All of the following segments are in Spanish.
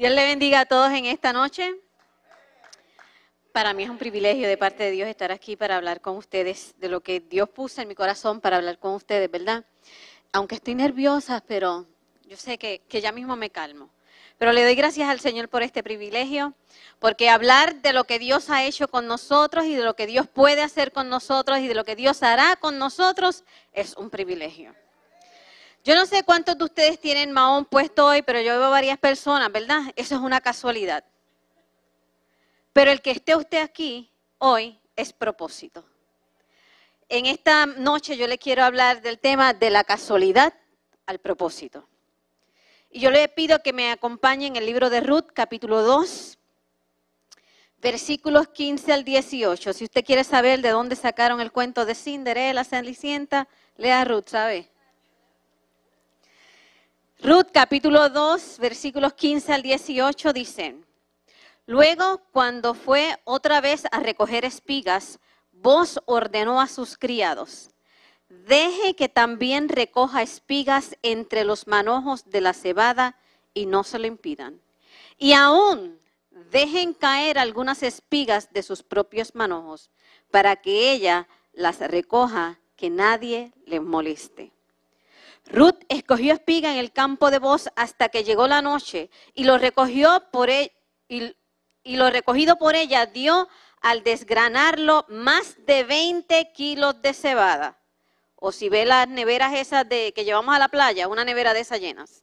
Dios le bendiga a todos en esta noche. Para mí es un privilegio de parte de Dios estar aquí para hablar con ustedes de lo que Dios puso en mi corazón para hablar con ustedes, ¿verdad? Aunque estoy nerviosa, pero yo sé que, que ya mismo me calmo. Pero le doy gracias al Señor por este privilegio, porque hablar de lo que Dios ha hecho con nosotros y de lo que Dios puede hacer con nosotros y de lo que Dios hará con nosotros es un privilegio. Yo no sé cuántos de ustedes tienen mahón puesto hoy, pero yo veo varias personas, ¿verdad? Eso es una casualidad. Pero el que esté usted aquí hoy es propósito. En esta noche yo le quiero hablar del tema de la casualidad al propósito. Y yo le pido que me acompañe en el libro de Ruth, capítulo 2, versículos 15 al 18. Si usted quiere saber de dónde sacaron el cuento de Cinderella, Cenicienta, lea Ruth, ¿sabe? Ruth capítulo 2, versículos 15 al 18 dicen, Luego, cuando fue otra vez a recoger espigas, vos ordenó a sus criados, deje que también recoja espigas entre los manojos de la cebada y no se lo impidan. Y aún dejen caer algunas espigas de sus propios manojos para que ella las recoja, que nadie le moleste. Ruth escogió espiga en el campo de voz hasta que llegó la noche y lo recogió por e, y, lo recogido por ella dio al desgranarlo más de 20 kilos de cebada. O si ve las neveras esas de, que llevamos a la playa, una nevera de esas llenas.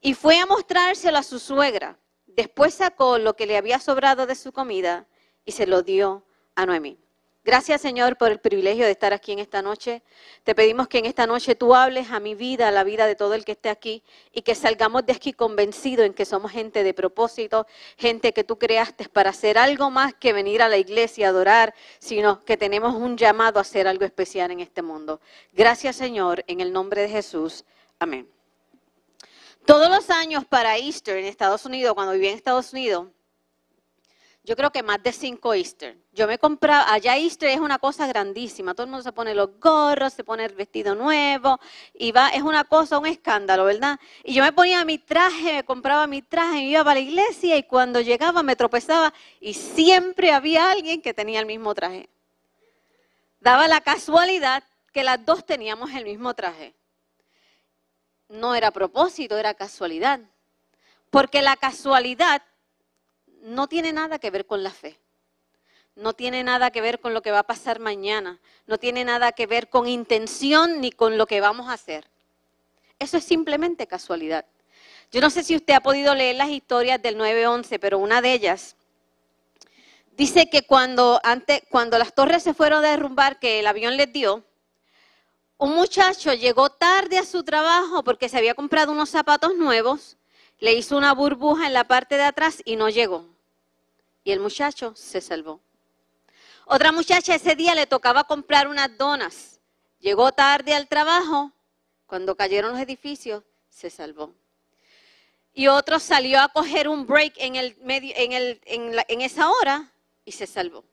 Y fue a mostrárselo a su suegra. Después sacó lo que le había sobrado de su comida y se lo dio a Noemí. Gracias Señor por el privilegio de estar aquí en esta noche. Te pedimos que en esta noche tú hables a mi vida, a la vida de todo el que esté aquí y que salgamos de aquí convencidos en que somos gente de propósito, gente que tú creaste para hacer algo más que venir a la iglesia a adorar, sino que tenemos un llamado a hacer algo especial en este mundo. Gracias Señor, en el nombre de Jesús. Amén. Todos los años para Easter en Estados Unidos, cuando viví en Estados Unidos, yo creo que más de cinco Easter. Yo me compraba, allá Easter es una cosa grandísima, todo el mundo se pone los gorros, se pone el vestido nuevo, y es una cosa, un escándalo, ¿verdad? Y yo me ponía mi traje, me compraba mi traje, me iba para la iglesia y cuando llegaba me tropezaba y siempre había alguien que tenía el mismo traje. Daba la casualidad que las dos teníamos el mismo traje. No era propósito, era casualidad. Porque la casualidad no tiene nada que ver con la fe. No tiene nada que ver con lo que va a pasar mañana. No tiene nada que ver con intención ni con lo que vamos a hacer. Eso es simplemente casualidad. Yo no sé si usted ha podido leer las historias del 9-11, pero una de ellas dice que cuando, antes, cuando las torres se fueron a derrumbar, que el avión les dio, un muchacho llegó tarde a su trabajo porque se había comprado unos zapatos nuevos, le hizo una burbuja en la parte de atrás y no llegó y el muchacho se salvó. Otra muchacha ese día le tocaba comprar unas donas. Llegó tarde al trabajo, cuando cayeron los edificios, se salvó. Y otro salió a coger un break en, el medio, en, el, en esa hora y se salvó.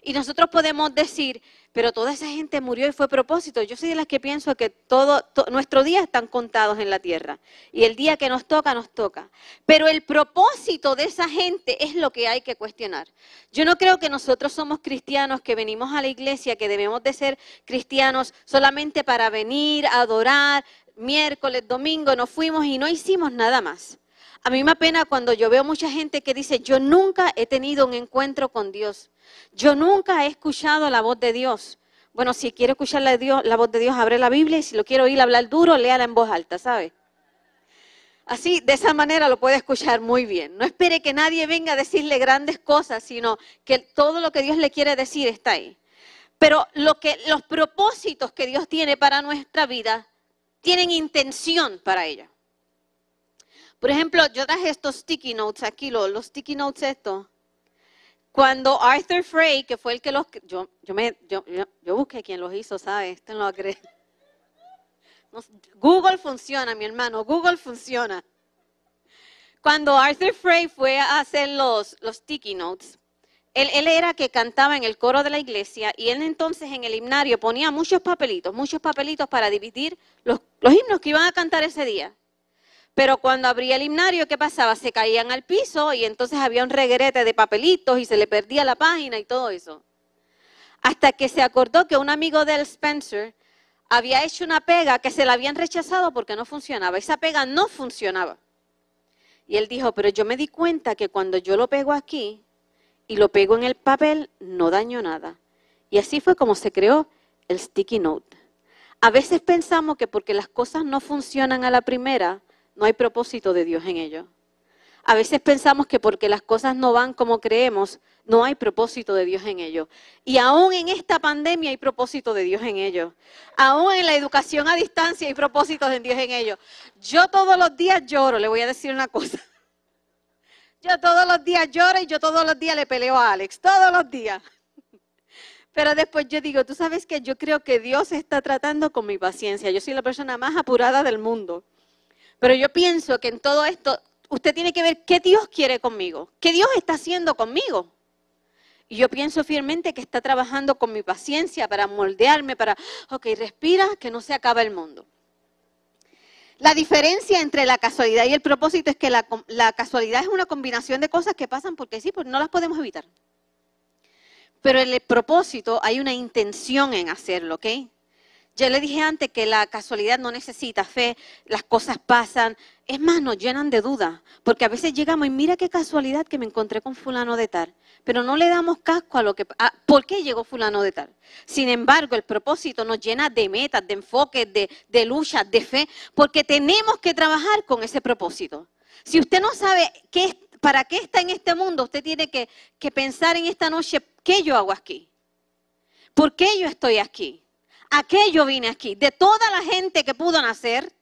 Y nosotros podemos decir, pero toda esa gente murió y fue propósito. Yo soy de las que pienso que todo, nuestros días están contados en la tierra. Y el día que nos toca, nos toca. Pero el propósito de esa gente es lo que hay que cuestionar. Yo no creo que nosotros somos cristianos que venimos a la iglesia, que debemos de ser cristianos solamente para venir, adorar, miércoles, domingo, nos fuimos y no hicimos nada más. A mí me apena cuando yo veo mucha gente que dice, yo nunca he tenido un encuentro con Dios. Yo nunca he escuchado la voz de Dios. Bueno, si quiere escuchar la, la voz de Dios, abre la Biblia y si lo quiere oír hablar duro, léala en voz alta, ¿sabe? Así, de esa manera lo puede escuchar muy bien. No espere que nadie venga a decirle grandes cosas, sino que todo lo que Dios le quiere decir está ahí. Pero lo que, los propósitos que Dios tiene para nuestra vida tienen intención para ella. Por ejemplo, yo traje estos sticky notes aquí, los, sticky notes estos. Cuando Arthur Frey, que fue el que los... Yo, yo, me, yo, yo, busqué quién los hizo, ¿sabes? Google funciona, mi hermano, Google funciona. Cuando Arthur Frey fue a hacer los, los sticky notes, él, él, era que cantaba en el coro de la iglesia y él entonces en el himnario ponía muchos papelitos, muchos papelitos para dividir los, los himnos que iban a cantar ese día. Pero cuando abría el himnario, ¿qué pasaba? Se caían al piso y entonces había un regrete de papelitos y se le perdía la página y todo eso. Hasta que se acordó que un amigo del Spencer había hecho una pega que se la habían rechazado porque no funcionaba. Esa pega no funcionaba. Y él dijo, pero yo me di cuenta que cuando yo lo pego aquí y lo pego en el papel, no daño nada. Y así fue como se creó el sticky note. A veces pensamos que porque las cosas no funcionan a la primera, no hay propósito de Dios en ello. A veces pensamos que porque las cosas no van como creemos, no hay propósito de Dios en ello. Y aún en esta pandemia hay propósito de Dios en ello. Aún en la educación a distancia hay propósito de Dios en ello. Yo todos los días lloro, le voy a decir una cosa. Yo todos los días lloro y yo todos los días le peleo a Alex, todos los días. Pero después yo digo, tú sabes que yo creo que Dios está tratando con mi paciencia. Yo soy la persona más apurada del mundo. Pero yo pienso que en todo esto usted tiene que ver qué Dios quiere conmigo, qué Dios está haciendo conmigo. Y yo pienso fielmente que está trabajando con mi paciencia para moldearme, para, ok, respira, que no se acaba el mundo. La diferencia entre la casualidad y el propósito es que la, casualidad es una combinación de cosas que pasan porque sí, pues no las podemos evitar. Pero en el propósito hay una intención en hacerlo, ¿ok? Ya le dije antes que la casualidad no necesita fe, las cosas pasan. Es más, nos llenan de duda, porque a veces llegamos y mira qué casualidad que me encontré con fulano de tal, pero no le damos casco a lo que... ¿Por qué llegó fulano de tal? Sin embargo, el propósito nos llena de metas, de enfoques, de, de luchas, de fe, porque tenemos que trabajar con ese propósito. Si usted no sabe qué, para qué está en este mundo, usted tiene que, que pensar en esta noche, ¿qué yo hago aquí? ¿Por qué yo estoy aquí? ¿A qué yo vine aquí? De toda la gente que pudo nacer,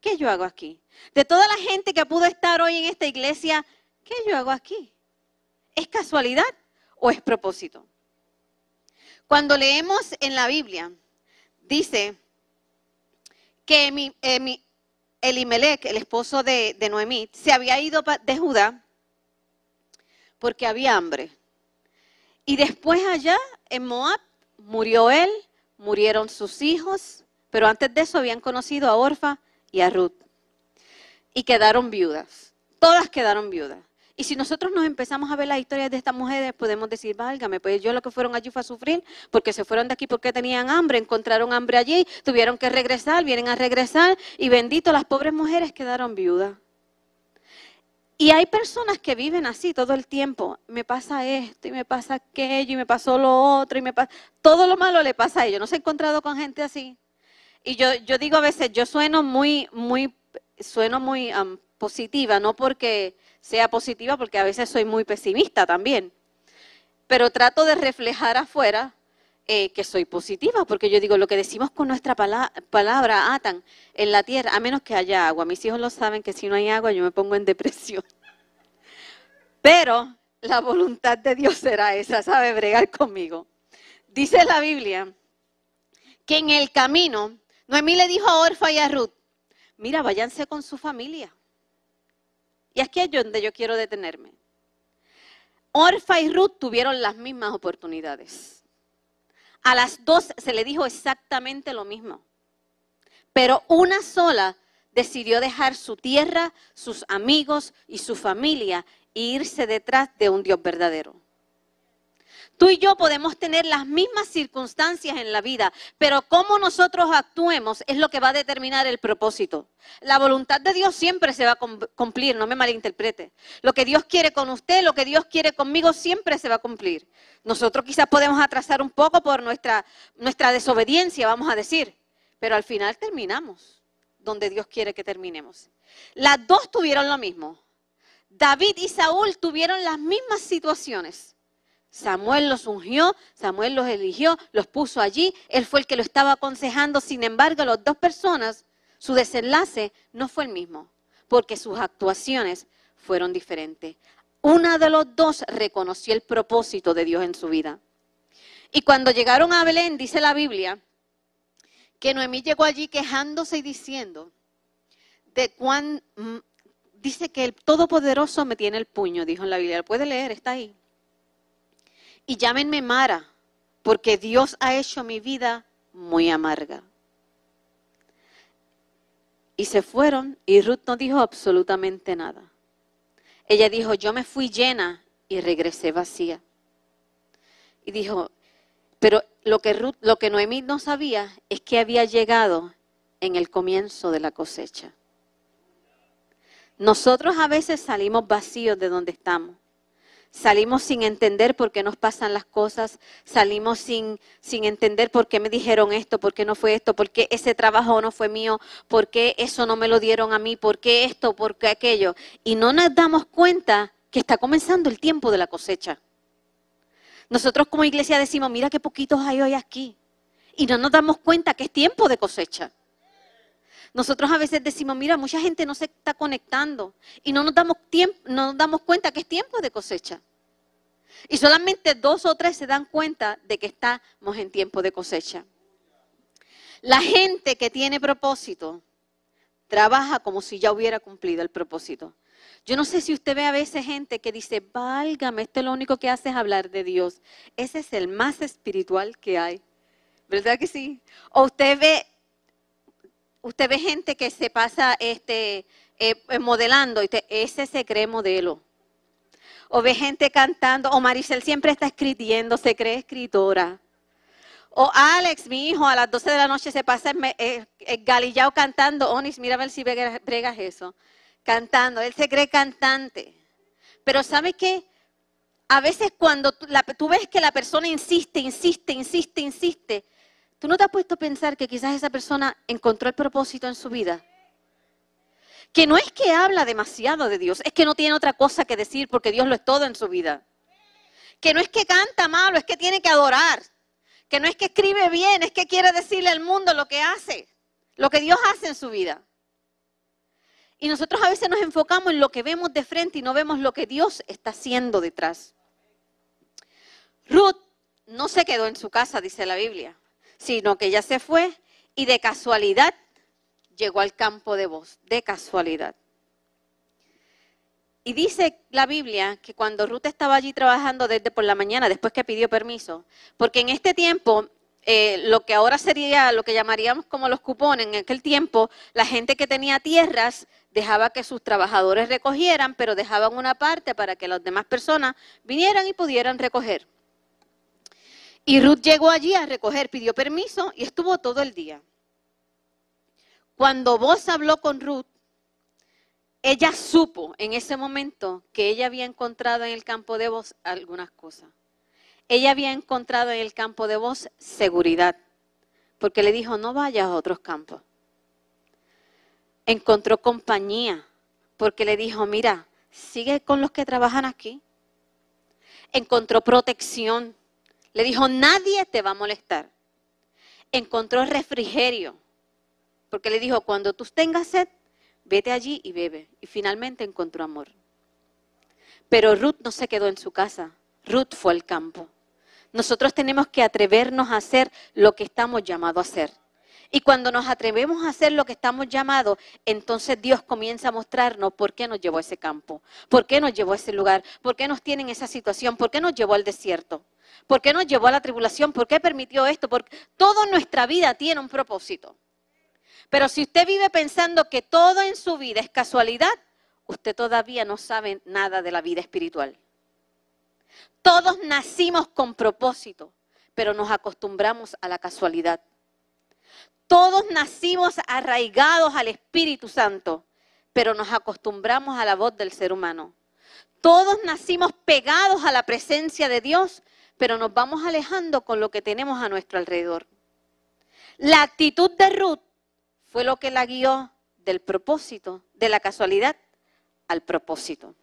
¿qué yo hago aquí? De toda la gente que pudo estar hoy en esta iglesia, ¿qué yo hago aquí? ¿Es casualidad o es propósito? Cuando leemos en la Biblia, dice que mi, Elimelech, el esposo de, de Noemí, se había ido de Judá porque había hambre. Y después allá en Moab murió él murieron sus hijos, pero antes de eso habían conocido a Orfa y a Ruth. Y quedaron viudas. Todas quedaron viudas. Y si nosotros nos empezamos a ver las historias de estas mujeres, podemos decir, válgame, pues yo lo que fueron allí fue a sufrir, porque se fueron de aquí porque tenían hambre, encontraron hambre allí, tuvieron que regresar, vienen a regresar, y bendito, las pobres mujeres quedaron viudas. Y hay personas que viven así todo el tiempo. Me pasa esto y me pasa aquello y me pasó lo otro y me pasa... Todo lo malo le pasa a ellos. ¿No se ha encontrado con gente así? Y yo, yo digo a veces, yo sueno muy, muy, sueno muy positiva, no porque sea positiva, porque a veces soy muy pesimista también. Pero trato de reflejar afuera eh, que soy positiva, porque yo digo, lo que decimos con nuestra palabra atan en la tierra, a menos que haya agua. Mis hijos lo saben que si no hay agua yo me pongo en depresión. Pero la voluntad de Dios será esa, sabe bregar conmigo. Dice la Biblia que en el camino, Noemí le dijo a Orfa y a Ruth, mira, váyanse con su familia. Y aquí es donde yo quiero detenerme. Orfa y Ruth tuvieron las mismas oportunidades. A las dos se le dijo exactamente lo mismo. Pero una sola decidió dejar su tierra, sus amigos y su familia e irse detrás de un Dios verdadero. Tú y yo podemos tener las mismas circunstancias en la vida, pero cómo nosotros actuemos es lo que va a determinar el propósito. La voluntad de Dios siempre se va a cumplir, no me malinterprete. Lo que Dios quiere con usted, lo que Dios quiere conmigo, siempre se va a cumplir. Nosotros quizás podemos atrasar un poco por nuestra, nuestra desobediencia, vamos a decir, pero al final terminamos donde Dios quiere que terminemos. Las dos tuvieron lo mismo. David y Saúl tuvieron las mismas situaciones. Samuel los ungió, Samuel los eligió, los puso allí, él fue el que lo estaba aconsejando, sin embargo, las dos personas, su desenlace no fue el mismo, porque sus actuaciones fueron diferentes. Una de los dos reconoció el propósito de Dios en su vida. Y cuando llegaron a Belén, dice la Biblia, que Noemí llegó allí quejándose y diciendo, de cuán, mm, dice que el Todopoderoso me tiene el puño, dijo en la Biblia, puede leer, está ahí y llámenme Mara, porque Dios ha hecho mi vida muy amarga. Y se fueron y Ruth no dijo absolutamente nada. Ella dijo, yo me fui llena y regresé vacía. Y dijo, pero lo que, Ruth, lo que Noemí no sabía es que había llegado en el comienzo de la cosecha. Nosotros a veces salimos vacíos de donde estamos. Salimos sin entender por qué nos pasan las cosas, salimos sin, sin entender por qué me dijeron esto, por qué no fue esto, por qué ese trabajo no fue mío, por qué eso no me lo dieron a mí, por qué esto, por qué aquello. Y no nos damos cuenta que está comenzando el tiempo de la cosecha. Nosotros como iglesia decimos, mira qué poquitos hay hoy aquí. Y no nos damos cuenta que es tiempo de cosecha. Nosotros a veces decimos, mira, mucha gente no se está conectando y no nos damos, tiempo, no nos damos cuenta que es tiempo de cosecha. Y solamente dos o tres se dan cuenta de que estamos en tiempo de cosecha. La gente que tiene propósito trabaja como si ya hubiera cumplido el propósito. Yo no sé si usted ve a veces gente que dice, válgame, esto lo único que hace es hablar de Dios. Ese es el más espiritual que hay. ¿Verdad que sí? O usted ve, usted ve gente que se pasa este, eh, eh, modelando y ese se cree modelo. O ve gente cantando, o Maricel siempre está escribiendo, se cree escritora. O Alex, mi hijo, a las 12 de la noche se pasa eh, galillao cantando. Onis, mira a ver si bregas eso cantando, él se cree cantante. Pero ¿sabe qué? A veces cuando tú, ves que la persona insiste, insiste, insiste, insiste, ¿tú no te has puesto a pensar que quizás esa persona encontró el propósito en su vida? Que no es que habla demasiado de Dios, es que no tiene otra cosa que decir porque Dios lo es todo en su vida. Que no es que canta malo, es que tiene que adorar. Que no es que escribe bien, es que quiere decirle al mundo lo que hace, lo que Dios hace en su vida. Y nosotros a veces nos enfocamos en lo que vemos de frente y no vemos lo que Dios está haciendo detrás. Ruth no se quedó en su casa, dice la Biblia, sino que ella se fue y de casualidad llegó al campo de voz, de casualidad. Y dice la Biblia que cuando Ruth estaba allí trabajando desde por la mañana, después que pidió permiso, porque en este tiempo eh, lo que ahora sería lo que llamaríamos como los cupones, en aquel tiempo la gente que tenía tierras dejaba que sus trabajadores recogieran, pero dejaban una parte para que las demás personas vinieran y pudieran recoger. Y Ruth llegó allí a recoger, pidió permiso y estuvo todo el día. Cuando vos habló con Ruth, ella supo en ese momento que ella había encontrado en el campo de voz algunas cosas ella había encontrado en el campo de voz seguridad, porque le dijo, no vayas a otros campos. Encontró compañía, porque le dijo, mira, sigue con los que trabajan aquí. Encontró protección, le dijo, nadie te va a molestar. Encontró refrigerio, porque le dijo, cuando tú tengas sed, vete allí y bebe. Y finalmente encontró amor. Pero Ruth no se quedó en su casa, Ruth fue al campo. Nosotros tenemos que atrevernos a hacer lo que estamos llamados a hacer. Y cuando nos atrevemos a hacer lo que estamos llamados, entonces Dios comienza a mostrarnos por qué nos llevó a ese campo, por qué nos llevó a ese lugar, por qué nos tiene en esa situación, por qué nos llevó al desierto, por qué nos llevó a la tribulación, por qué permitió esto, porque toda nuestra vida tiene un propósito. Pero si usted vive pensando que todo en su vida es casualidad, usted todavía no sabe nada de la vida espiritual. Todos nacimos con propósito, pero nos acostumbramos a la casualidad. Todos nacimos arraigados al Espíritu Santo, pero nos acostumbramos a la voz del ser humano. Todos nacimos pegados a la presencia de Dios, pero nos vamos alejando con lo que tenemos a nuestro alrededor. La actitud de Ruth fue lo que la guió del propósito, de la casualidad al propósito.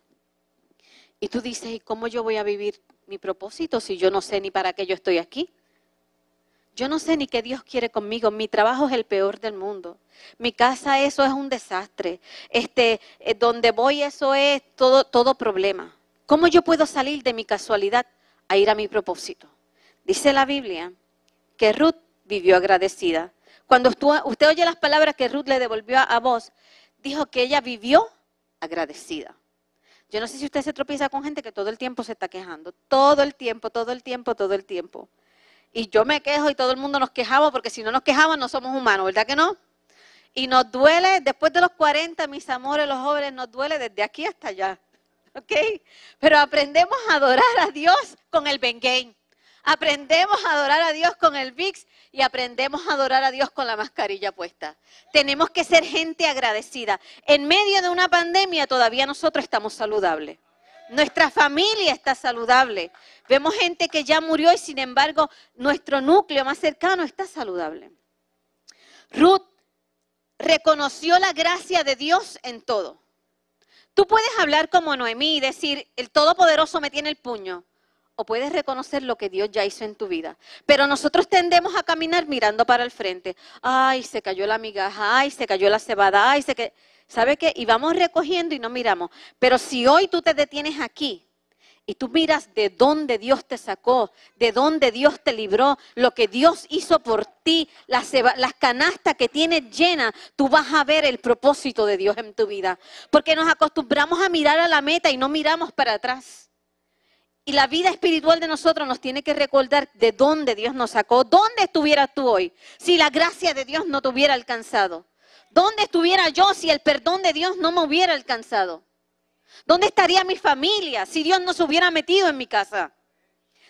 Y tú dices, ¿y cómo yo voy a vivir mi propósito si yo no sé ni para qué yo estoy aquí? Yo no sé ni qué Dios quiere conmigo. Mi trabajo es el peor del mundo. Mi casa eso es un desastre. Este, eh, donde voy eso es todo, todo problema. ¿Cómo yo puedo salir de mi casualidad a ir a mi propósito? Dice la Biblia que Ruth vivió agradecida. Cuando usted oye las palabras que Ruth le devolvió a vos, dijo que ella vivió agradecida. Yo no sé si usted se tropieza con gente que todo el tiempo se está quejando. Todo el tiempo, todo el tiempo, todo el tiempo. Y yo me quejo y todo el mundo nos quejamos porque si no nos quejamos no somos humanos, ¿verdad que no? Y nos duele, después de los 40, mis amores, los jóvenes, nos duele desde aquí hasta allá. ¿Ok? Pero aprendemos a adorar a Dios con el Bengain. Aprendemos a adorar a Dios con el VIX y aprendemos a adorar a Dios con la mascarilla puesta. Tenemos que ser gente agradecida. En medio de una pandemia todavía nosotros estamos saludables. Nuestra familia está saludable. Vemos gente que ya murió y sin embargo nuestro núcleo más cercano está saludable. Ruth reconoció la gracia de Dios en todo. Tú puedes hablar como Noemí y decir, el Todopoderoso me tiene el puño. O puedes reconocer lo que Dios ya hizo en tu vida. Pero nosotros tendemos a caminar mirando para el frente. Ay, se cayó la migaja, ay, se cayó la cebada, ay, se que ¿Sabe qué? Y vamos recogiendo y no miramos. Pero si hoy tú te detienes aquí y tú miras de dónde Dios te sacó, de dónde Dios te libró, lo que Dios hizo por ti, las, canastas que tienes llenas, tú vas a ver el propósito de Dios en tu vida. Porque nos acostumbramos a mirar a la meta y no miramos para atrás. Y la vida espiritual de nosotros nos tiene que recordar de dónde Dios nos sacó, dónde estuvieras tú hoy, si la gracia de Dios no te hubiera alcanzado. ¿Dónde estuviera yo si el perdón de Dios no me hubiera alcanzado? ¿Dónde estaría mi familia si Dios no se hubiera metido en mi casa?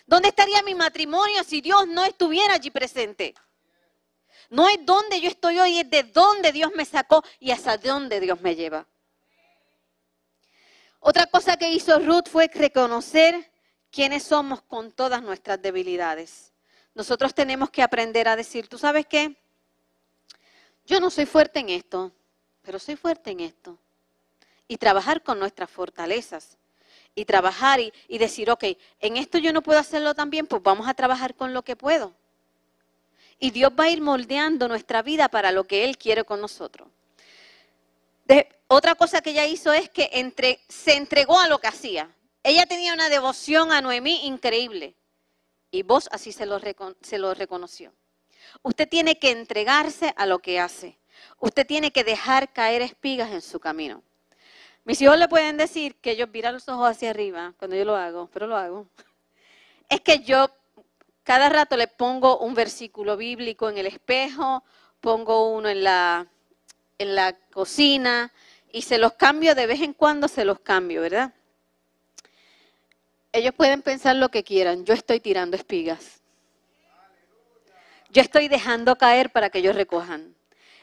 ¿Dónde estaría mi matrimonio si Dios no estuviera allí presente? No es donde yo estoy hoy, es de dónde Dios me sacó y hasta dónde Dios me lleva. Otra cosa que hizo Ruth fue reconocer quiénes somos con todas nuestras debilidades. Nosotros tenemos que aprender a decir, ¿tú sabes qué? Yo no soy fuerte en esto, pero soy fuerte en esto y trabajar con nuestras fortalezas. Y trabajar y, decir, ok, en esto yo no puedo hacerlo tan bien, pues vamos a trabajar con lo que puedo. Y Dios va a ir moldeando nuestra vida para lo que Él quiere con nosotros. otra cosa que ella hizo es que entre, se entregó a lo que hacía. Ella tenía una devoción a Noemí increíble. Y vos así se lo reconoció. Usted tiene que entregarse a lo que hace. Usted tiene que dejar caer espigas en su camino. Mis hijos le pueden decir que yo mira los ojos hacia arriba cuando yo lo hago, pero lo hago. Es que yo cada rato le pongo un versículo bíblico en el espejo, pongo uno en la, en la cocina y se los cambio de vez en cuando, se los cambio, ¿verdad? Ellos pueden pensar lo que quieran, yo estoy tirando espigas. Yo estoy dejando caer para que ellos recojan.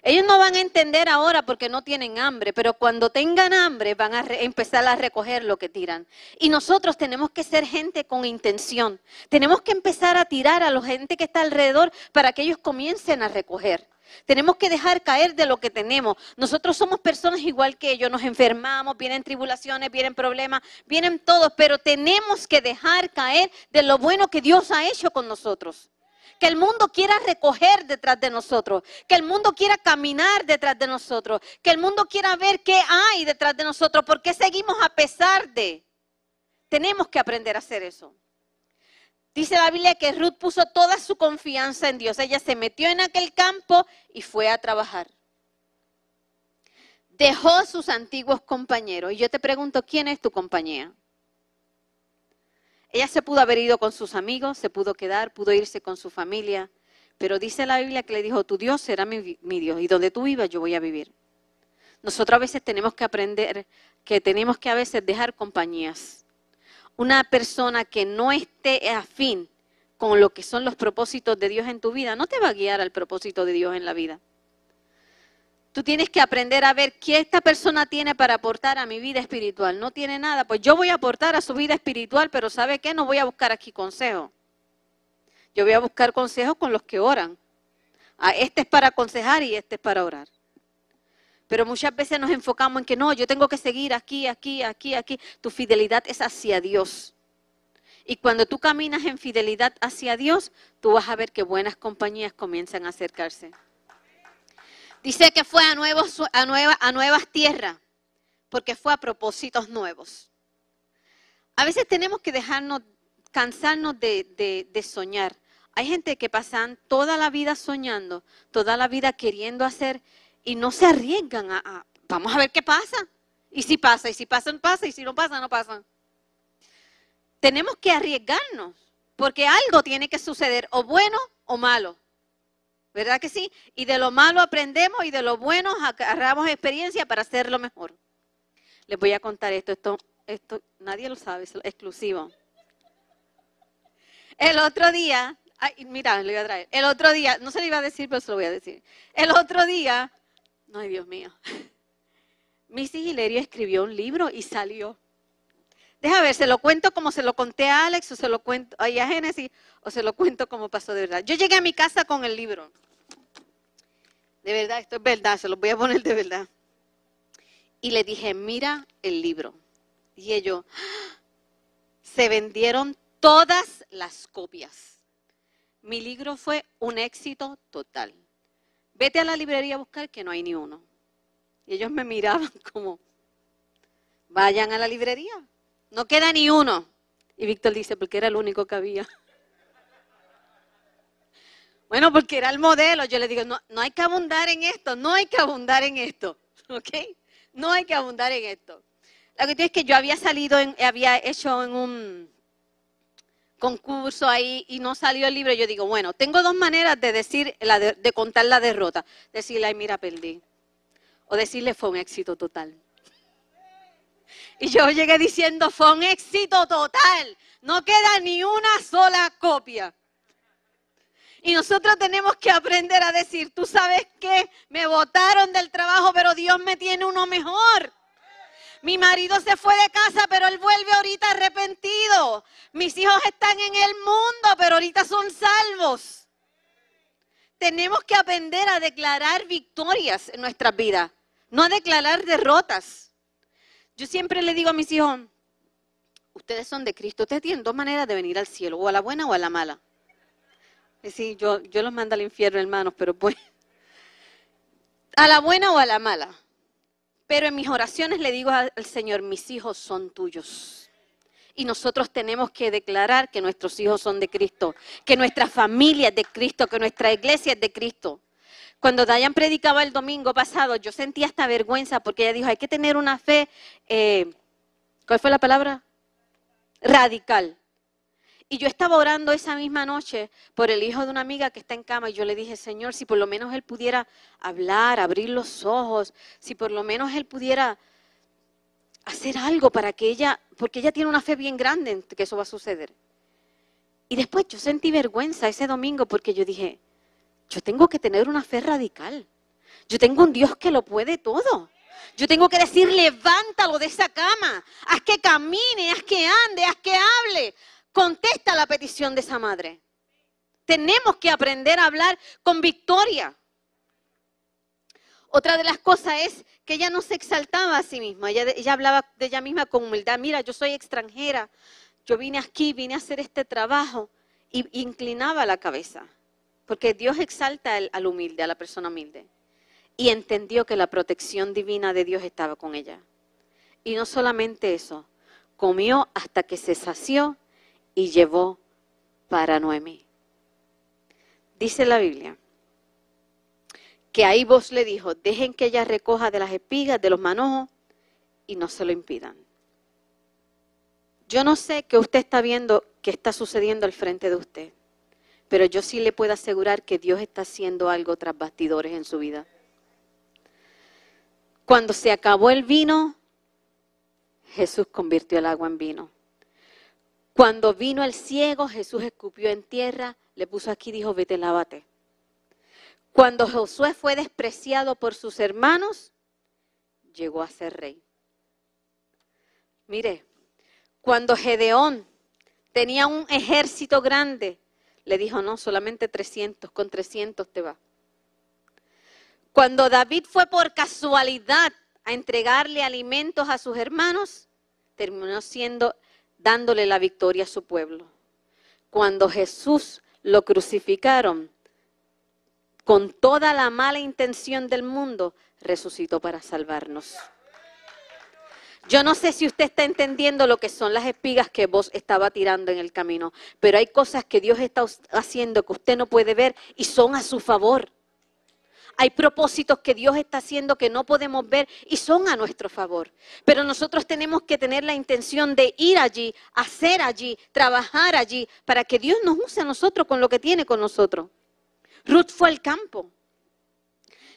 Ellos no van a entender ahora porque no tienen hambre, pero cuando tengan hambre van a empezar a recoger lo que tiran. Y nosotros tenemos que ser gente con intención. Tenemos que empezar a tirar a la gente que está alrededor para que ellos comiencen a recoger. Tenemos que dejar caer de lo que tenemos. Nosotros somos personas igual que ellos, nos enfermamos, vienen tribulaciones, vienen problemas, vienen todos, pero tenemos que dejar caer de lo bueno que Dios ha hecho con nosotros que el mundo quiera recoger detrás de nosotros, que el mundo quiera caminar detrás de nosotros, que el mundo quiera ver qué hay detrás de nosotros, por qué seguimos a pesar de. Tenemos que aprender a hacer eso. Dice la Biblia que Ruth puso toda su confianza en Dios. Ella se metió en aquel campo y fue a trabajar. Dejó sus antiguos compañeros. Y yo te pregunto, ¿quién es tu compañía? Ella se pudo haber ido con sus amigos, se pudo quedar, pudo irse con su familia, pero dice la Biblia que le dijo, tu Dios será mi, Dios y donde tú vivas yo voy a vivir. Nosotros a veces tenemos que aprender que tenemos que a veces dejar compañías. Una persona que no esté afín con lo que son los propósitos de Dios en tu vida, no te va a guiar al propósito de Dios en la vida. Tú tienes que aprender a ver qué esta persona tiene para aportar a mi vida espiritual. No tiene nada, pues yo voy a aportar a su vida espiritual, pero ¿sabe qué? No voy a buscar aquí consejo. Yo voy a buscar consejos con los que oran. Ah, este es para aconsejar y este es para orar. Pero muchas veces nos enfocamos en que no, yo tengo que seguir aquí, aquí, aquí, aquí. Tu fidelidad es hacia Dios. Y cuando tú caminas en fidelidad hacia Dios, tú vas a ver que buenas compañías comienzan a acercarse. Dice que fue a, nuevos, a, nueva, a nuevas tierras, porque fue a propósitos nuevos. A veces tenemos que dejarnos, cansarnos de, soñar. Hay gente que pasan toda la vida soñando, toda la vida queriendo hacer y no se arriesgan a, vamos a ver qué pasa. Y si pasa, y si pasa, pasa, y si no pasa, no pasa. Tenemos que arriesgarnos, porque algo tiene que suceder, o bueno o malo. ¿Verdad que sí? Y de lo malo aprendemos y de lo bueno agarramos experiencia para hacerlo mejor. Les voy a contar esto, esto, esto nadie lo sabe, es exclusivo. El otro día, ay, mira, le voy a traer. El otro día, no se lo iba a decir, pero se lo voy a decir. El otro día, ay Dios mío, Missy Hilerio escribió un libro y salió. Deja ver, se lo cuento como se lo conté a Alex o se lo cuento a Génesis o se lo cuento como pasó de verdad. Yo llegué a mi casa con el libro. De verdad, esto es verdad, se lo voy a poner de verdad. Y le dije, mira el libro. Y ellos, se vendieron todas las copias. Mi libro fue un éxito total. Vete a la librería a buscar que no hay ni uno. Y ellos me miraban como, vayan a la librería, no queda ni uno. Y Víctor dice, porque era el único que había. Bueno, porque era el modelo. Yo le digo, no, no hay que abundar en esto, no hay que abundar en esto. ¿Ok? No hay que abundar en esto. La cuestión es que yo había salido, en, había hecho en un concurso ahí y no salió el libro. Yo digo, bueno, tengo dos maneras de decir, de, de contar la derrota. Decirle, ay, mira, perdí. O decirle, fue un éxito total. Y yo llegué diciendo, fue un éxito total. No queda ni una sola copia. Y nosotros tenemos que aprender a decir, tú sabes qué, me botaron del trabajo, pero Dios me tiene uno mejor. Mi marido se fue de casa, pero él vuelve ahorita arrepentido. Mis hijos están en el mundo, pero ahorita son salvos. Tenemos que aprender a declarar victorias en nuestras vidas, no a declarar derrotas. Yo siempre le digo a mis hijos, ustedes son de Cristo, ustedes tienen dos maneras de venir al cielo, o a la buena o a la mala. Es decir, yo, yo los mando al infierno, hermanos, pero pues, a la buena o a la mala. Pero en mis oraciones le digo al Señor, mis hijos son tuyos. Y nosotros tenemos que declarar que nuestros hijos son de Cristo, que nuestra familia es de Cristo, que nuestra iglesia es de Cristo. Cuando Dayan predicaba el domingo pasado, yo sentía esta vergüenza porque ella dijo, hay que tener una fe, eh, ¿cuál fue la palabra? Radical. Y yo estaba orando esa misma noche por el hijo de una amiga que está en cama y yo le dije, Señor, si por lo menos él pudiera hablar, abrir los ojos, si por lo menos él pudiera hacer algo para que ella, porque ella tiene una fe bien grande en que eso va a suceder. Y después yo sentí vergüenza ese domingo porque yo dije, yo tengo que tener una fe radical. Yo tengo un Dios que lo puede todo. Yo tengo que decir, levántalo de esa cama, haz que camine, haz que ande, haz que hable. Contesta la petición de esa madre. Tenemos que aprender a hablar con victoria. Otra de las cosas es que ella no se exaltaba a sí misma, ella, hablaba de ella misma con humildad. Mira, yo soy extranjera, yo vine aquí, vine a hacer este trabajo y inclinaba la cabeza. Porque Dios exalta al humilde, a la persona humilde. Y entendió que la protección divina de Dios estaba con ella. Y no solamente eso, comió hasta que se sació y llevó para Noemí. Dice la Biblia que ahí vos le dijo, dejen que ella recoja de las espigas, de los manojos, y no se lo impidan. Yo no sé qué usted está viendo que está sucediendo al frente de usted. Pero yo sí le puedo asegurar que Dios está haciendo algo tras bastidores en su vida. Cuando se acabó el vino, Jesús convirtió el agua en vino. Cuando vino el ciego, Jesús escupió en tierra, le puso aquí y dijo, vete, lávate. Cuando Josué fue despreciado por sus hermanos, llegó a ser rey. Mire, cuando Gedeón tenía un ejército grande, le dijo, no, solamente 300, con 300 te va. Cuando David fue por casualidad a entregarle alimentos a sus hermanos, terminó siendo dándole la victoria a su pueblo. Cuando Jesús lo crucificaron, con toda la mala intención del mundo, resucitó para salvarnos. Yo no sé si usted está entendiendo lo que son las espigas que vos estaba tirando en el camino, pero hay cosas que Dios está haciendo que usted no puede ver y son a su favor. Hay propósitos que Dios está haciendo que no podemos ver y son a nuestro favor. Pero nosotros tenemos que tener la intención de ir allí, hacer allí, trabajar allí, para que Dios nos use a nosotros con lo que tiene con nosotros. Ruth fue al campo.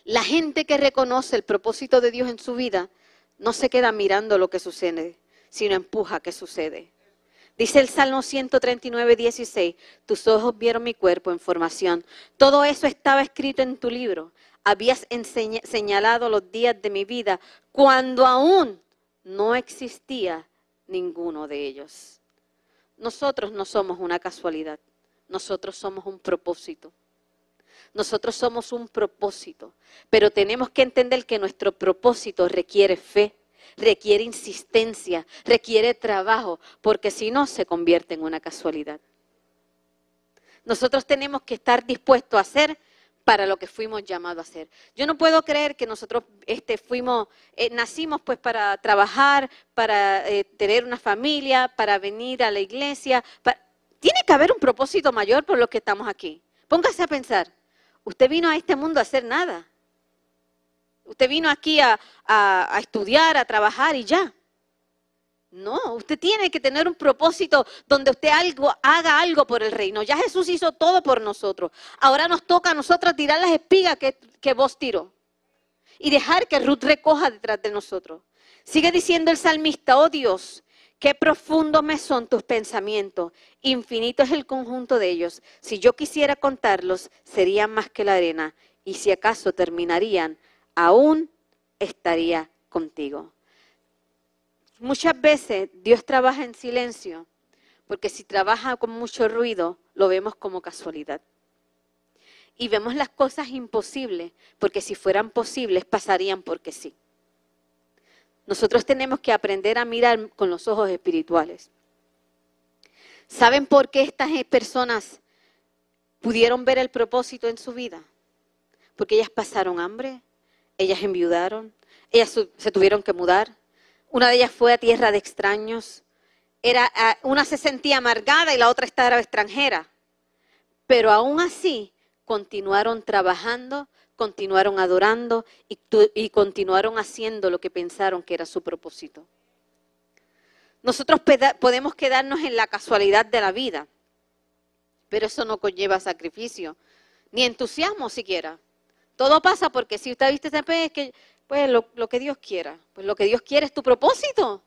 La gente que reconoce el propósito de Dios en su vida no se queda mirando lo que sucede, sino empuja que sucede. Dice el Salmo 139, 16, tus ojos vieron mi cuerpo en formación. Todo eso estaba escrito en tu libro. Habías señalado los días de mi vida cuando aún no existía ninguno de ellos. Nosotros no somos una casualidad, nosotros somos un propósito. Nosotros somos un propósito, pero tenemos que entender que nuestro propósito requiere fe, requiere insistencia, requiere trabajo, porque si no se convierte en una casualidad. Nosotros tenemos que estar dispuestos a hacer para lo que fuimos llamados a hacer. Yo no puedo creer que nosotros este, fuimos, eh, nacimos pues para trabajar, para eh, tener una familia, para venir a la iglesia. Tiene que haber un propósito mayor por lo que estamos aquí. Póngase a pensar. Usted vino a este mundo a hacer nada. Usted vino aquí a, estudiar, a trabajar y ya. No, usted tiene que tener un propósito donde usted algo, haga algo por el reino. Ya Jesús hizo todo por nosotros. Ahora nos toca a nosotros tirar las espigas que, que vos tiró y dejar que Ruth recoja detrás de nosotros. Sigue diciendo el salmista, oh Dios, Qué profundo me son tus pensamientos, infinito es el conjunto de ellos. Si yo quisiera contarlos, serían más que la arena, y si acaso terminarían, aún estaría contigo. Muchas veces Dios trabaja en silencio, porque si trabaja con mucho ruido, lo vemos como casualidad. Y vemos las cosas imposibles, porque si fueran posibles, pasarían porque sí. Nosotros tenemos que aprender a mirar con los ojos espirituales. ¿Saben por qué estas personas pudieron ver el propósito en su vida? Porque ellas pasaron hambre, ellas enviudaron, ellas se tuvieron que mudar. Una de ellas fue a tierra de extraños. Era, una se sentía amargada y la otra estaba extranjera. Pero aún así continuaron trabajando continuaron adorando y, continuaron haciendo lo que pensaron que era su propósito. Nosotros podemos quedarnos en la casualidad de la vida, pero eso no conlleva sacrificio, ni entusiasmo siquiera. Todo pasa porque si usted viste ese pez, que pues lo que Dios quiera, pues lo que Dios quiere es tu propósito.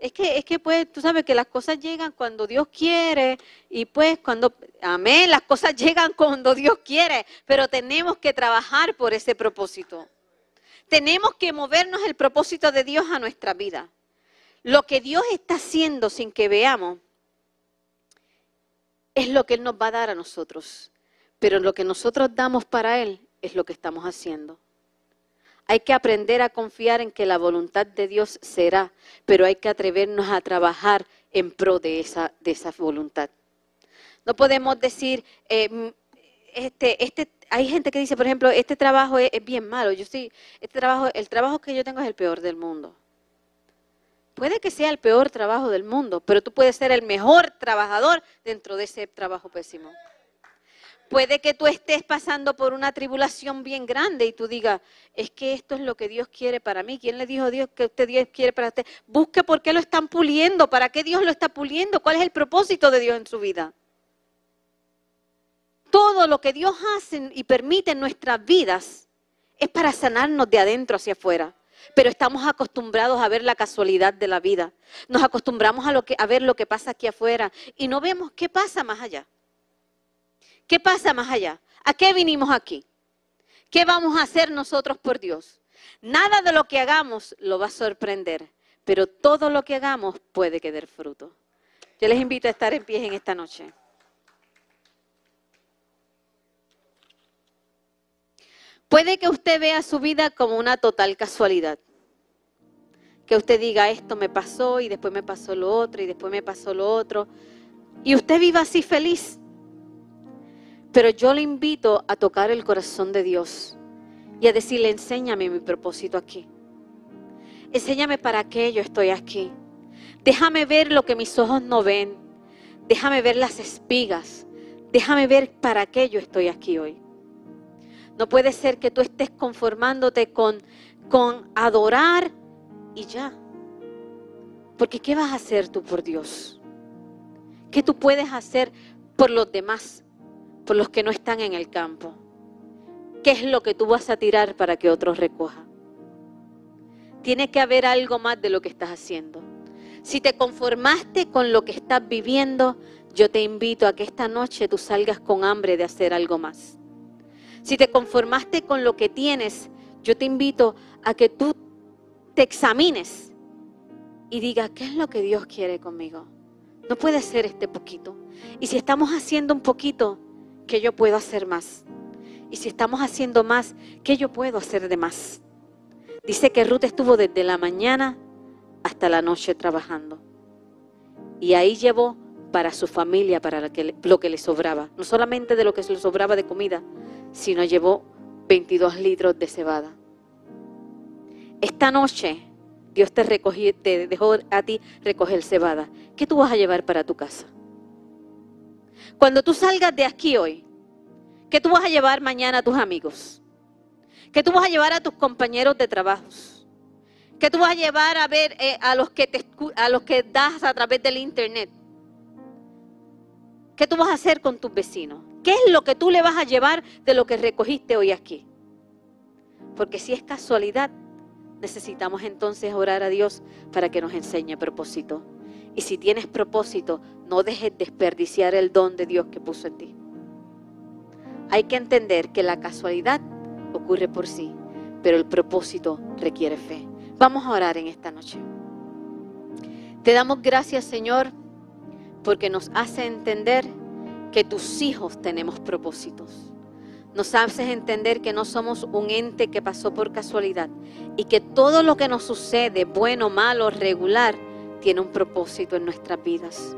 Es que, es que pues tú sabes que las cosas llegan cuando Dios quiere y pues cuando, amén, las cosas llegan cuando Dios quiere, pero tenemos que trabajar por ese propósito. Tenemos que movernos el propósito de Dios a nuestra vida. Lo que Dios está haciendo sin que veamos es lo que Él nos va a dar a nosotros, pero lo que nosotros damos para Él es lo que estamos haciendo. Hay que aprender a confiar en que la voluntad de Dios será, pero hay que atrevernos a trabajar en pro de esa, de esa voluntad. No podemos decir, eh, este, este, hay gente que dice, por ejemplo, este trabajo es, bien malo. Yo sí, este trabajo, el trabajo que yo tengo es el peor del mundo. Puede que sea el peor trabajo del mundo, pero tú puedes ser el mejor trabajador dentro de ese trabajo pésimo. Puede que tú estés pasando por una tribulación bien grande y tú digas, es que esto es lo que Dios quiere para mí. ¿Quién le dijo a Dios que usted Dios quiere para usted? Busque por qué lo están puliendo, para qué Dios lo está puliendo, cuál es el propósito de Dios en su vida. Todo lo que Dios hace y permite en nuestras vidas es para sanarnos de adentro hacia afuera. Pero estamos acostumbrados a ver la casualidad de la vida. Nos acostumbramos a, ver lo que pasa aquí afuera y no vemos qué pasa más allá. ¿Qué pasa más allá? ¿A qué vinimos aquí? ¿Qué vamos a hacer nosotros por Dios? Nada de lo que hagamos lo va a sorprender, pero todo lo que hagamos puede quedar fruto. Yo les invito a estar en pie en esta noche. Puede que usted vea su vida como una total casualidad. Que usted diga, esto me pasó y después me pasó lo otro y después me pasó lo otro. Y usted viva así feliz. Pero yo le invito a tocar el corazón de Dios y a decirle, enséñame mi propósito aquí. Enséñame para qué yo estoy aquí. Déjame ver lo que mis ojos no ven. Déjame ver las espigas. Déjame ver para qué yo estoy aquí hoy. No puede ser que tú estés conformándote con, con adorar y ya. Porque ¿qué vas a hacer tú por Dios? ¿Qué tú puedes hacer por los demás? Por los que no están en el campo. ¿Qué es lo que tú vas a tirar para que otros recojan? Tiene que haber algo más de lo que estás haciendo. Si te conformaste con lo que estás viviendo, yo te invito a que esta noche tú salgas con hambre de hacer algo más. Si te conformaste con lo que tienes, yo te invito a que tú te examines y digas, ¿qué es lo que Dios quiere conmigo? No puede ser este poquito. Y si estamos haciendo un poquito, ¿qué yo puedo hacer más? Y si estamos haciendo más, ¿qué yo puedo hacer de más? Dice que Ruth estuvo desde la mañana hasta la noche trabajando. Y ahí llevó para su familia, para lo que, le sobraba. No solamente de lo que le sobraba de comida, sino llevó 22 litros de cebada. Esta noche Dios te, te dejó a ti recoger cebada. ¿Qué tú vas a llevar para tu casa? Cuando tú salgas de aquí hoy, ¿qué tú vas a llevar mañana a tus amigos? ¿Qué tú vas a llevar a tus compañeros de trabajo? ¿Qué tú vas a llevar a ver eh, a, los que te, a los que das a través del internet? ¿Qué tú vas a hacer con tus vecinos? ¿Qué es lo que tú le vas a llevar de lo que recogiste hoy aquí? Porque si es casualidad, necesitamos entonces orar a Dios para que nos enseñe propósito. Y si tienes propósito, no dejes desperdiciar el don de Dios que puso en ti. Hay que entender que la casualidad ocurre por sí, pero el propósito requiere fe. Vamos a orar en esta noche. Te damos gracias, Señor, porque nos hace entender que tus hijos tenemos propósitos. Nos haces entender que no somos un ente que pasó por casualidad y que todo lo que nos sucede, bueno, malo, regular, tiene un propósito en nuestras vidas.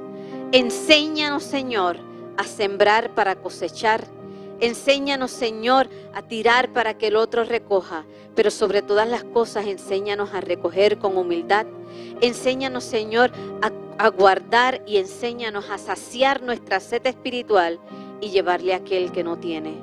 Enséñanos, Señor, a sembrar para cosechar Enséñanos, Señor, a tirar para que el otro recoja, pero sobre todas las cosas, enséñanos a recoger con humildad. Enséñanos, Señor, a, guardar y enséñanos a saciar nuestra sed espiritual y llevarle a aquel que no tiene.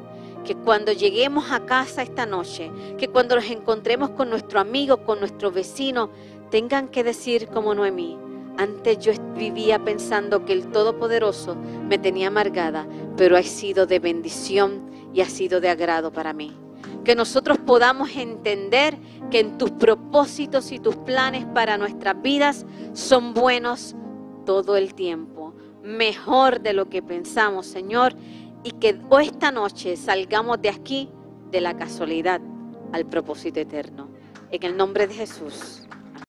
Que cuando lleguemos a casa esta noche, que cuando nos encontremos con nuestro amigo, con nuestro vecino, tengan que decir como Noemí, antes yo vivía pensando que el Todopoderoso me tenía amargada, pero ha sido de bendición y ha sido de agrado para mí. Que nosotros podamos entender que en tus propósitos y tus planes para nuestras vidas son buenos todo el tiempo, mejor de lo que pensamos, Señor, y que esta noche salgamos de aquí de la casualidad al propósito eterno. En el nombre de Jesús.